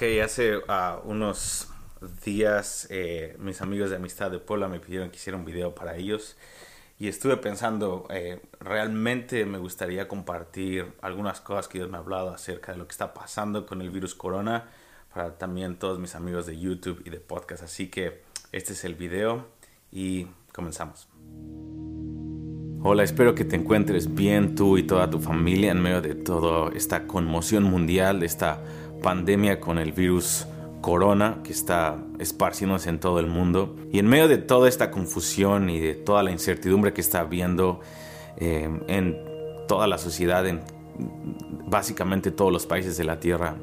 Hace uh, unos días eh, mis amigos de Amistad de Pola me pidieron que hiciera un video para ellos y estuve pensando, eh, realmente me gustaría compartir algunas cosas que Dios me ha hablado acerca de lo que está pasando con el virus corona para también todos mis amigos de YouTube y de podcast. Así que este es el video y comenzamos. Hola, espero que te encuentres bien tú y toda tu familia en medio de toda esta conmoción mundial, de esta pandemia con el virus corona que está esparciéndose en todo el mundo. Y en medio de toda esta confusión y de toda la incertidumbre que está habiendo eh, en toda la sociedad, en básicamente todos los países de la Tierra,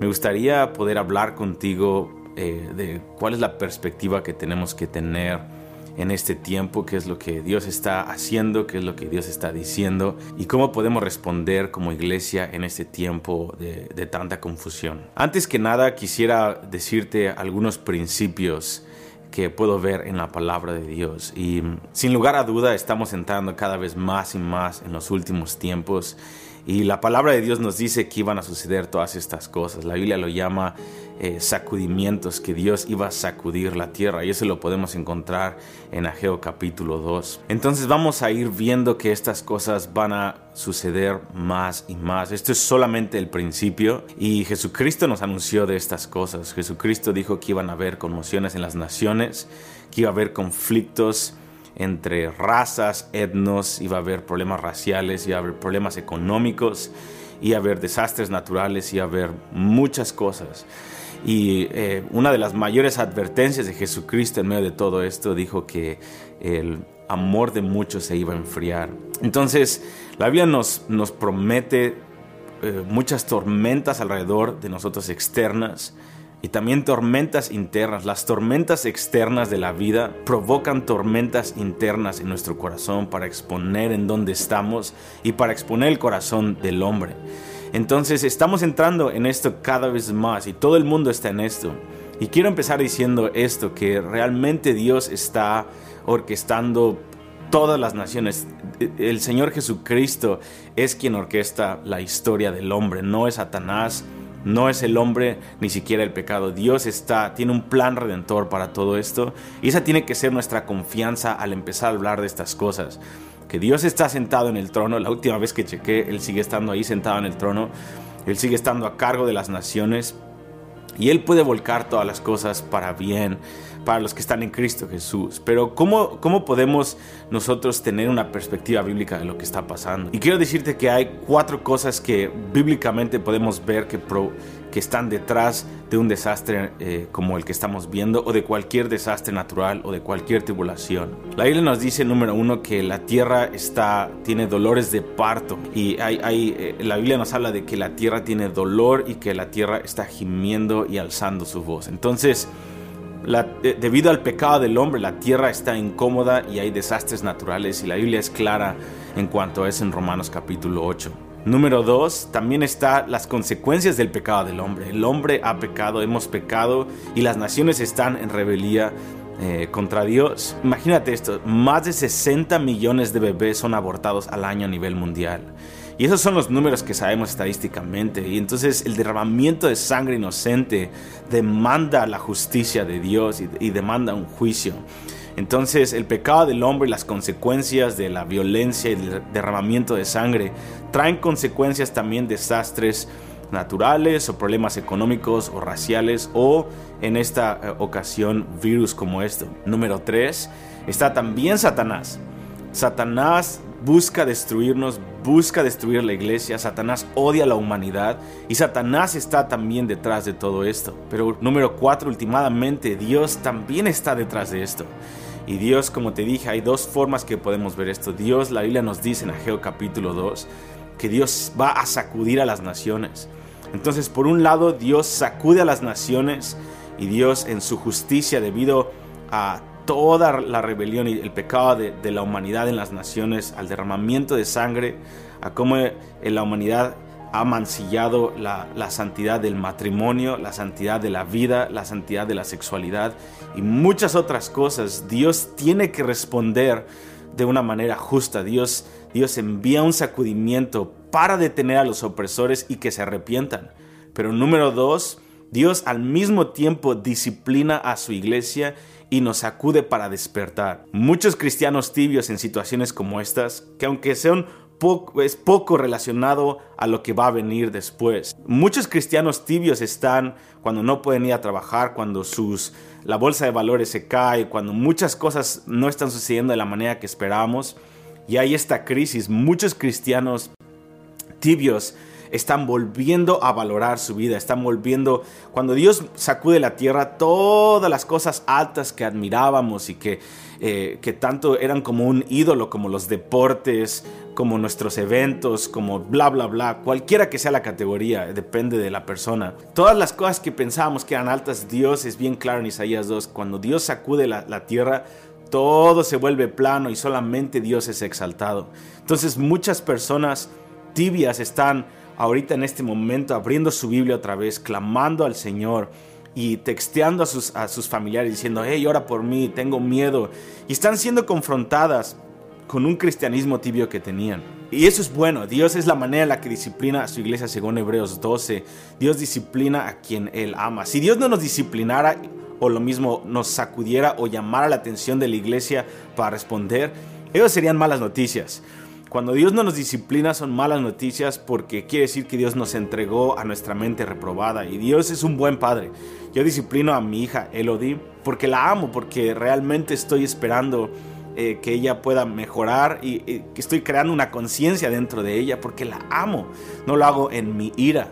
me gustaría poder hablar contigo eh, de cuál es la perspectiva que tenemos que tener en este tiempo, qué es lo que Dios está haciendo, qué es lo que Dios está diciendo y cómo podemos responder como iglesia en este tiempo de, tanta confusión. Antes que nada quisiera decirte algunos principios que puedo ver en la palabra de Dios. Y sin lugar a duda estamos entrando cada vez más y más en los últimos tiempos. Y la palabra de Dios nos dice que iban a suceder todas estas cosas. La Biblia lo llama eh, sacudimientos, que Dios iba a sacudir la tierra. Y eso lo podemos encontrar en Ageo capítulo 2. Entonces vamos a ir viendo que estas cosas van a suceder más y más. Esto es solamente el principio. Y Jesucristo nos anunció de estas cosas. Jesucristo dijo que iban a haber conmociones en las naciones, que iba a haber conflictos entre razas, etnos, iba a haber problemas raciales, iba a haber problemas económicos, iba a haber desastres naturales, iba a haber muchas cosas. Y eh, una de las mayores advertencias de Jesucristo en medio de todo esto dijo que el amor de muchos se iba a enfriar. Entonces, la Biblia nos, nos promete eh, muchas tormentas alrededor de nosotros externas, y también tormentas internas. Las tormentas externas de la vida provocan tormentas internas en nuestro corazón para exponer en dónde estamos y para exponer el corazón del hombre. Entonces estamos entrando en esto cada vez más y todo el mundo está en esto. Y quiero empezar diciendo esto, que realmente Dios está orquestando todas las naciones. El Señor Jesucristo es quien orquesta la historia del hombre, no es Satanás no es el hombre ni siquiera el pecado. Dios está, tiene un plan redentor para todo esto. Y esa tiene que ser nuestra confianza al empezar a hablar de estas cosas. Que Dios está sentado en el trono. La última vez que chequé, Él sigue estando ahí sentado en el trono. Él sigue estando a cargo de las naciones. Y Él puede volcar todas las cosas para bien para los que están en Cristo Jesús. Pero ¿cómo, ¿cómo podemos nosotros tener una perspectiva bíblica de lo que está pasando? Y quiero decirte que hay cuatro cosas que bíblicamente podemos ver que, que están detrás de un desastre eh, como el que estamos viendo o de cualquier desastre natural o de cualquier tribulación. La Biblia nos dice, número uno, que la tierra está, tiene dolores de parto y hay, hay, eh, la Biblia nos habla de que la tierra tiene dolor y que la tierra está gimiendo y alzando su voz. Entonces, debido al pecado del hombre, la tierra está incómoda y hay desastres naturales y la Biblia es clara en cuanto a eso en Romanos capítulo 8. Número 2, también está las consecuencias del pecado del hombre. El hombre ha pecado, hemos pecado y las naciones están en rebelía eh, contra Dios. Imagínate esto, más de 60 millones de bebés son abortados al año a nivel mundial. Y esos son los números que sabemos estadísticamente. Y entonces el derramamiento de sangre inocente demanda la justicia de Dios y, demanda un juicio. Entonces el pecado del hombre y las consecuencias de la violencia y el derramamiento de sangre traen consecuencias también desastres naturales o problemas económicos o raciales o en esta eh, ocasión virus como esto. Número 3 está también Satanás. Satanás busca destruirnos, busca destruir la iglesia, Satanás odia a la humanidad y Satanás está también detrás de todo esto. Pero número cuatro, últimamente, Dios también está detrás de esto. Y Dios, como te dije, hay dos formas que podemos ver esto. Dios, la Biblia nos dice en Ageo capítulo 2, que Dios va a sacudir a las naciones. Entonces, por un lado, Dios sacude a las naciones y Dios en su justicia debido a toda la rebelión y el pecado de, la humanidad en las naciones, al derramamiento de sangre, a cómo la humanidad ha mancillado la, la, santidad del matrimonio, la santidad de la vida, la santidad de la sexualidad y muchas otras cosas. Dios tiene que responder de una manera justa. Dios, Dios envía un sacudimiento para detener a los opresores y que se arrepientan. Pero número dos, Dios al mismo tiempo disciplina a su iglesia y nos acude para despertar. Muchos cristianos tibios en situaciones como estas, que aunque sean poco, es poco relacionado a lo que va a venir después. Muchos cristianos tibios están cuando no pueden ir a trabajar, cuando sus, la bolsa de valores se cae, cuando muchas cosas no están sucediendo de la manera que esperábamos. Y hay esta crisis. Muchos cristianos tibios están volviendo a valorar su vida, están volviendo, cuando Dios sacude la tierra, todas las cosas altas que admirábamos y que, eh, que tanto eran como un ídolo, como los deportes, como nuestros eventos, como bla, bla, bla, cualquiera que sea la categoría, depende de la persona. Todas las cosas que pensábamos que eran altas, Dios es bien claro en Isaías 2, cuando Dios sacude la, la tierra, todo se vuelve plano y solamente Dios es exaltado. Entonces muchas personas tibias están ahorita en este momento abriendo su Biblia otra vez, clamando al Señor y texteando a sus, a sus familiares diciendo, hey, ora por mí, tengo miedo. Y están siendo confrontadas con un cristianismo tibio que tenían. Y eso es bueno, Dios es la manera en la que disciplina a su iglesia según Hebreos 12. Dios disciplina a quien Él ama. Si Dios no nos disciplinara o lo mismo nos sacudiera o llamara la atención de la iglesia para responder, ellos serían malas noticias. Cuando Dios no nos disciplina son malas noticias porque quiere decir que Dios nos entregó a nuestra mente reprobada y Dios es un buen padre. Yo disciplino a mi hija Elodie porque la amo, porque realmente estoy esperando eh, que ella pueda mejorar y que estoy creando una conciencia dentro de ella porque la amo. No lo hago en mi ira.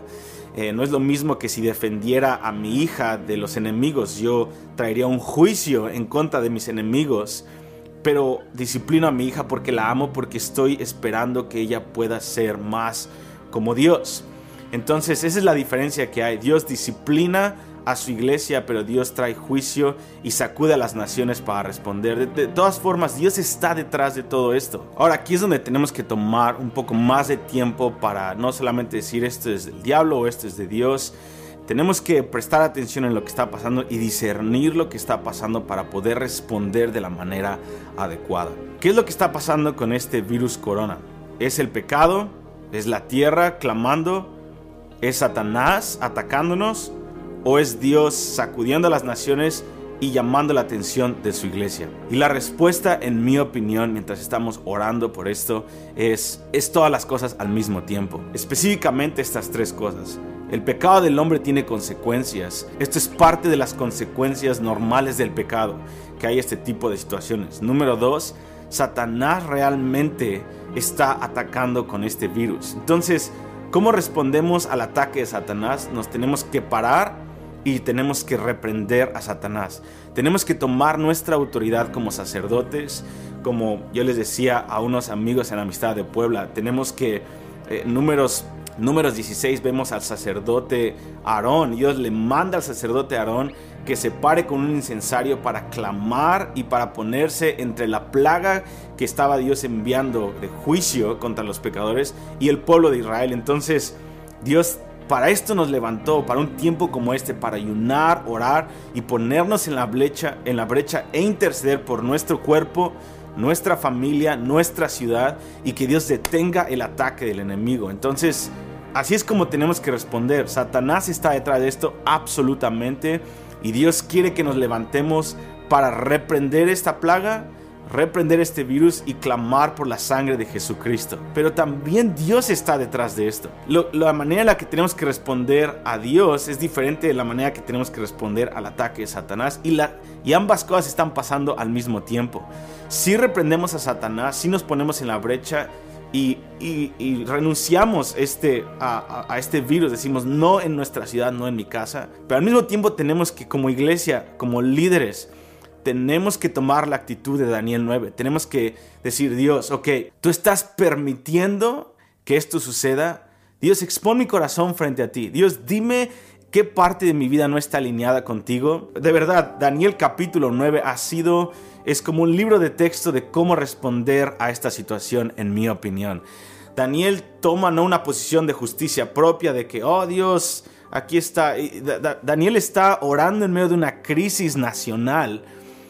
Eh, no es lo mismo que si defendiera a mi hija de los enemigos, yo traería un juicio en contra de mis enemigos pero disciplino a mi hija porque la amo, porque estoy esperando que ella pueda ser más como Dios. Entonces esa es la diferencia que hay. Dios disciplina a su iglesia, pero Dios trae juicio y sacude a las naciones para responder. De, todas formas, Dios está detrás de todo esto. Ahora, aquí es donde tenemos que tomar un poco más de tiempo para no solamente decir esto es del diablo o esto es de Dios, tenemos que prestar atención en lo que está pasando y discernir lo que está pasando para poder responder de la manera adecuada. ¿Qué es lo que está pasando con este virus corona? ¿Es el pecado? ¿Es la tierra clamando? ¿Es Satanás atacándonos? ¿O es Dios sacudiendo a las naciones y llamando la atención de su iglesia? Y la respuesta, en mi opinión, mientras estamos orando por esto, es, es todas las cosas al mismo tiempo. Específicamente estas tres cosas. El pecado del hombre tiene consecuencias. Esto es parte de las consecuencias normales del pecado, que hay este tipo de situaciones. Número dos, Satanás realmente está atacando con este virus. Entonces, ¿cómo respondemos al ataque de Satanás? Nos tenemos que parar y tenemos que reprender a Satanás. Tenemos que tomar nuestra autoridad como sacerdotes, como yo les decía a unos amigos en la amistad de Puebla, tenemos que, eh, números Números 16 vemos al sacerdote Aarón. Dios le manda al sacerdote Aarón que se pare con un incensario para clamar y para ponerse entre la plaga que estaba Dios enviando de juicio contra los pecadores y el pueblo de Israel. Entonces Dios para esto nos levantó, para un tiempo como este, para ayunar, orar y ponernos en la brecha, en la brecha e interceder por nuestro cuerpo, nuestra familia, nuestra ciudad y que Dios detenga el ataque del enemigo. Entonces, Así es como tenemos que responder. Satanás está detrás de esto absolutamente y Dios quiere que nos levantemos para reprender esta plaga, reprender este virus y clamar por la sangre de Jesucristo. Pero también Dios está detrás de esto. la manera en la que tenemos que responder a Dios es diferente de la manera que tenemos que responder al ataque de Satanás y, y ambas cosas están pasando al mismo tiempo. Si reprendemos a Satanás, si nos ponemos en la brecha y, renunciamos este, a, este virus, decimos no en nuestra ciudad, no en mi casa, pero al mismo tiempo tenemos que como iglesia, como líderes, tenemos que tomar la actitud de Daniel 9, tenemos que decir, Dios, ok, tú estás permitiendo que esto suceda, Dios, expón mi corazón frente a ti, Dios, dime qué parte de mi vida no está alineada contigo. De verdad, Daniel capítulo 9 ha sido es como un libro de texto de cómo responder a esta situación, en mi opinión. Daniel toma no una posición de justicia propia de que, oh Dios, aquí está. Daniel está orando en medio de una crisis nacional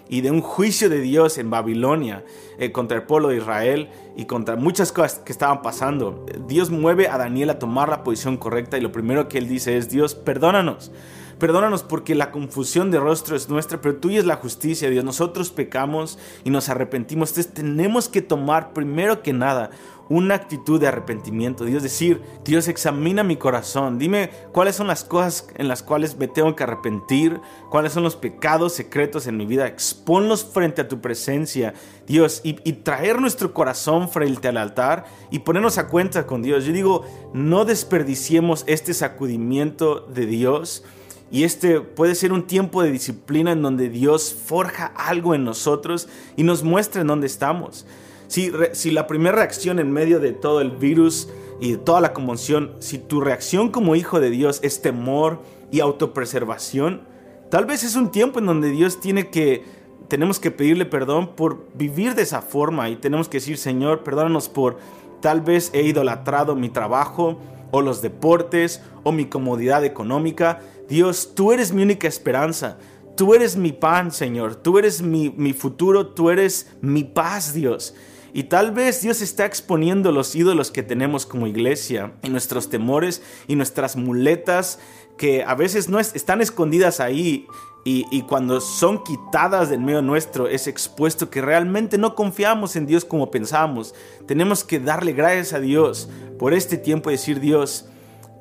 y de un juicio de Dios en Babilonia eh, contra el pueblo de Israel y contra muchas cosas que estaban pasando. Dios mueve a Daniel a tomar la posición correcta y lo primero que él dice es, Dios, perdónanos Perdónanos porque la confusión de rostro es nuestra, pero tuya es la justicia, Dios. Nosotros pecamos y nos arrepentimos. Entonces tenemos que tomar primero que nada una actitud de arrepentimiento. Dios decir, Dios examina mi corazón, dime cuáles son las cosas en las cuales me tengo que arrepentir, cuáles son los pecados secretos en mi vida, exponlos frente a tu presencia, Dios, y, traer nuestro corazón frente al altar y ponernos a cuenta con Dios. Yo digo, no desperdiciemos este sacudimiento de Dios. Y este puede ser un tiempo de disciplina en donde Dios forja algo en nosotros y nos muestra en dónde estamos. Si, la primera reacción en medio de todo el virus y de toda la conmoción, si tu reacción como hijo de Dios es temor y autopreservación, tal vez es un tiempo en donde Dios tiene que, tenemos que pedirle perdón por vivir de esa forma y tenemos que decir, Señor, perdónanos por tal vez he idolatrado mi trabajo o los deportes o mi comodidad económica. Dios, tú eres mi única esperanza. Tú eres mi pan, Señor. Tú eres mi, mi futuro. Tú eres mi paz, Dios. Y tal vez Dios está exponiendo los ídolos que tenemos como iglesia y nuestros temores y nuestras muletas que a veces no están escondidas ahí y, cuando son quitadas del medio nuestro es expuesto que realmente no confiamos en Dios como pensamos. Tenemos que darle gracias a Dios por este tiempo y decir Dios,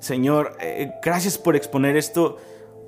Señor, eh, gracias por exponer esto.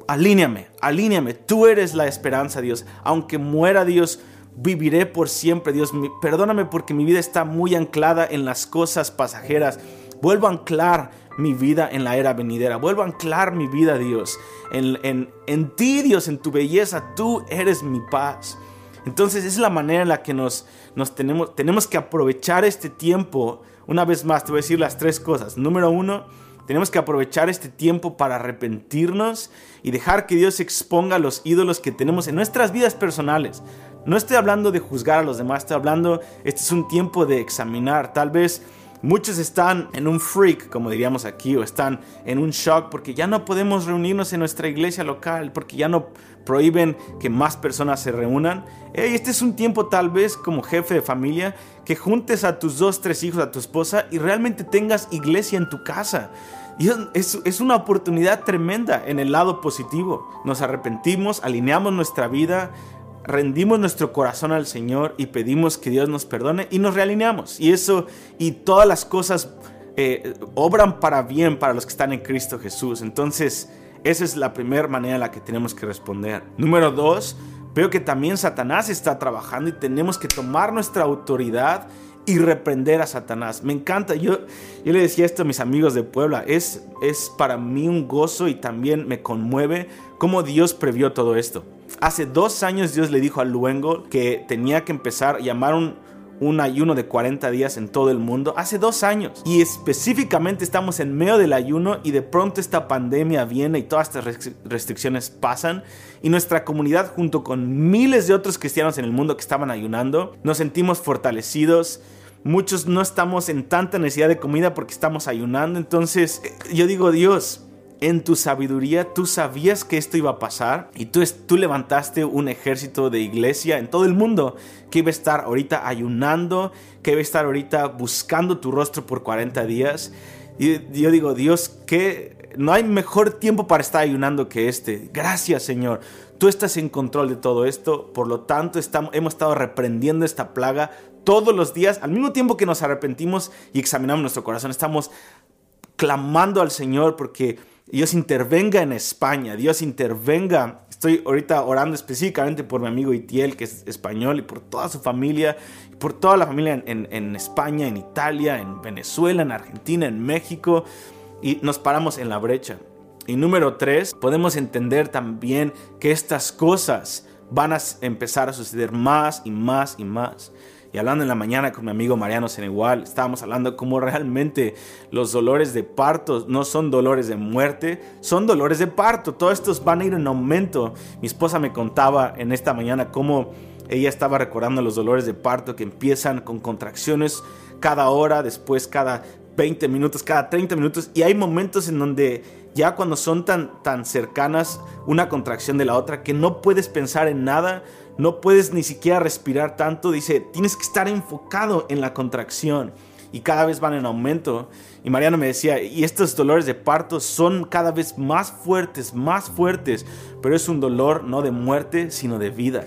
Alíneame, alíneame. Tú eres la esperanza, Dios. Aunque muera Dios, viviré por siempre, Dios. Perdóname porque mi vida está muy anclada en las cosas pasajeras. Vuelvo a anclar mi vida en la era venidera. Vuelvo a anclar mi vida, Dios. En, en, en ti, Dios, en tu belleza. Tú eres mi paz. Entonces es la manera en la que nos, nos tenemos, tenemos que aprovechar este tiempo. Una vez más, te voy a decir las tres cosas. Número uno, tenemos que aprovechar este tiempo para arrepentirnos y dejar que Dios exponga los ídolos que tenemos en nuestras vidas personales. No estoy hablando de juzgar a los demás, estoy hablando, este es un tiempo de examinar. Tal vez muchos están en un freak, como diríamos aquí, o están en un shock porque ya no podemos reunirnos en nuestra iglesia local, porque ya no prohíben que más personas se reúnan. este es un tiempo tal vez como jefe de familia que juntes a tus dos, tres hijos, a tu esposa y realmente tengas iglesia en tu casa. Es, una oportunidad tremenda en el lado positivo. Nos arrepentimos, alineamos nuestra vida, rendimos nuestro corazón al Señor y pedimos que Dios nos perdone y nos realineamos. Y eso y todas las cosas eh, obran para bien para los que están en Cristo Jesús. Entonces, esa es la primera manera en la que tenemos que responder. Número dos, veo que también Satanás está trabajando y tenemos que tomar nuestra autoridad y reprender a Satanás. Me encanta. Yo, yo le decía esto a mis amigos de Puebla. Es, es para mí un gozo y también me conmueve cómo Dios previó todo esto. Hace dos años Dios le dijo a Luengo que tenía que empezar a llamar un, un ayuno de 40 días en todo el mundo hace dos años. Y específicamente estamos en medio del ayuno y de pronto esta pandemia viene y todas estas restricciones pasan. Y nuestra comunidad junto con miles de otros cristianos en el mundo que estaban ayunando, nos sentimos fortalecidos. Muchos no estamos en tanta necesidad de comida porque estamos ayunando. Entonces eh, yo digo, Dios, en tu sabiduría tú sabías que esto iba a pasar y tú, tú levantaste un ejército de iglesia en todo el mundo que iba a estar ahorita ayunando, que iba a estar ahorita buscando tu rostro por 40 días. Y yo digo, Dios, que no hay mejor tiempo para estar ayunando que este. Gracias, Señor. Tú estás en control de todo esto, por lo tanto estamos, hemos estado reprendiendo esta plaga todos los días, al mismo tiempo que nos arrepentimos y examinamos nuestro corazón, estamos clamando al Señor porque Dios intervenga en España, Dios intervenga. Estoy ahorita orando específicamente por mi amigo Itiel, que es español, y por toda su familia, y por toda la familia en, España, en Italia, en Venezuela, en Argentina, en México, y nos paramos en la brecha. Y número tres, podemos entender también que estas cosas van a empezar a suceder más y más y más. Y hablando en la mañana con mi amigo Mariano Senegual, estábamos hablando cómo realmente los dolores de parto no son dolores de muerte, son dolores de parto. Todos estos van a ir en aumento. Mi esposa me contaba en esta mañana cómo ella estaba recordando los dolores de parto que empiezan con contracciones cada hora, después cada 20 minutos, cada 30 minutos. Y hay momentos en donde ya cuando son tan, tan cercanas una contracción de la otra que no puedes pensar en nada, no puedes ni siquiera respirar tanto, dice, tienes que estar enfocado en la contracción y cada vez van en aumento. Y Mariano me decía, y estos dolores de parto son cada vez más fuertes, más fuertes, pero es un dolor no de muerte, sino de vida.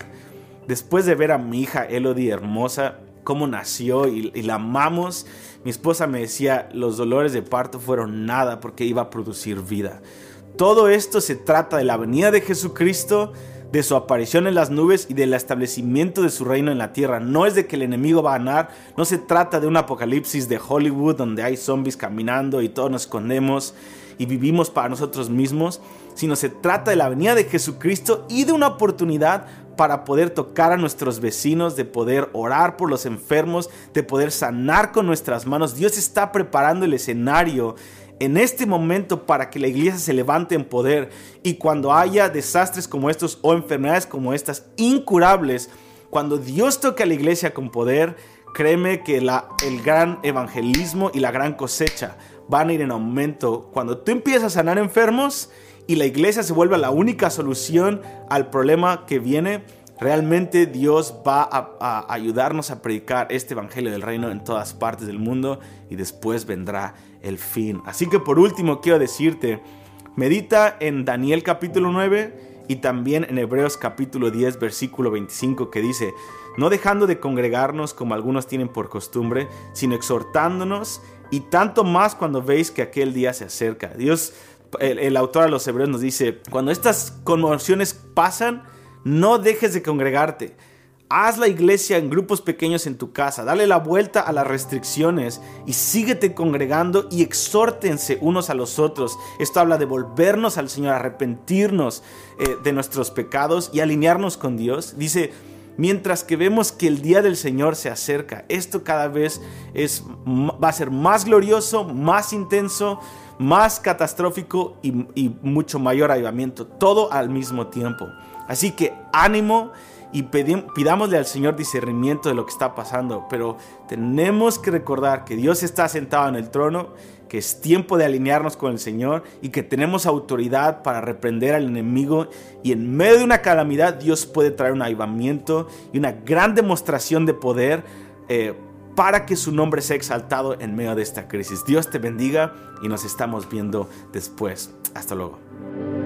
Después de ver a mi hija Elodie hermosa, cómo nació y la amamos, mi esposa me decía, los dolores de parto fueron nada porque iba a producir vida. Todo esto se trata de la venida de Jesucristo, de su aparición en las nubes y del establecimiento de su reino en la tierra. No es de que el enemigo va a ganar, no se trata de un apocalipsis de Hollywood donde hay zombies caminando y todos nos escondemos y vivimos para nosotros mismos, sino se trata de la venida de Jesucristo y de una oportunidad para poder tocar a nuestros vecinos, de poder orar por los enfermos, de poder sanar con nuestras manos. Dios está preparando el escenario en este momento para que la iglesia se levante en poder y cuando haya desastres como estos o enfermedades como estas incurables, cuando Dios toque a la iglesia con poder, créeme que el gran evangelismo y la gran cosecha van a ir en aumento. Cuando tú empiezas a sanar enfermos y la iglesia se vuelve la única solución al problema que viene, Realmente Dios va a, ayudarnos a predicar este Evangelio del Reino en todas partes del mundo y después vendrá el fin. Así que por último quiero decirte, medita en Daniel capítulo 9 y también en Hebreos capítulo 10 versículo 25 que dice, no dejando de congregarnos como algunos tienen por costumbre, sino exhortándonos y tanto más cuando veis que aquel día se acerca. Dios, el, el autor a los Hebreos nos dice, cuando estas conmociones pasan, no dejes de congregarte. Haz la iglesia en grupos pequeños en tu casa, dale la vuelta a las restricciones y síguete congregando y exhórtense unos a los otros. Esto habla de volvernos al Señor, arrepentirnos eh, de nuestros pecados y alinearnos con Dios. Dice, mientras que vemos que el día del Señor se acerca, esto cada vez es, va a ser más glorioso, más intenso, más catastrófico y, y mucho mayor avivamiento, todo al mismo tiempo. Así que ánimo y pidámosle al Señor discernimiento de lo que está pasando, pero tenemos que recordar que Dios está sentado en el trono, que es tiempo de alinearnos con el Señor y que tenemos autoridad para reprender al enemigo y en medio de una calamidad Dios puede traer un avivamiento y una gran demostración de poder eh, para que su nombre sea exaltado en medio de esta crisis. Dios te bendiga y nos estamos viendo después. Hasta luego.